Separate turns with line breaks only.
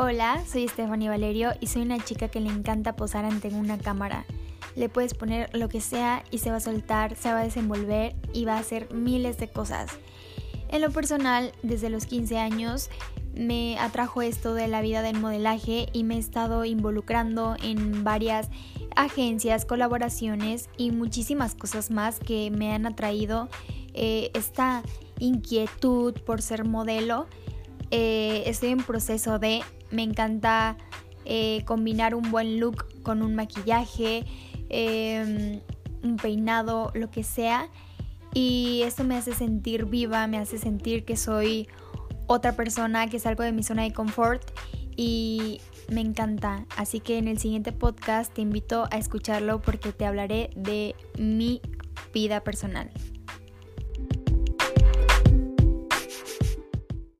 Hola, soy Stephanie Valerio y soy una chica que le encanta posar ante una cámara. Le puedes poner lo que sea y se va a soltar, se va a desenvolver y va a hacer miles de cosas. En lo personal, desde los 15 años me atrajo esto de la vida del modelaje y me he estado involucrando en varias agencias, colaboraciones y muchísimas cosas más que me han atraído eh, esta inquietud por ser modelo. Eh, estoy en proceso de me encanta eh, combinar un buen look con un maquillaje, em, un peinado, lo que sea. Y esto me hace sentir viva, me hace sentir que soy otra persona, que salgo de mi zona de confort y me encanta. Así que en el siguiente podcast te invito a escucharlo porque te hablaré de mi vida personal.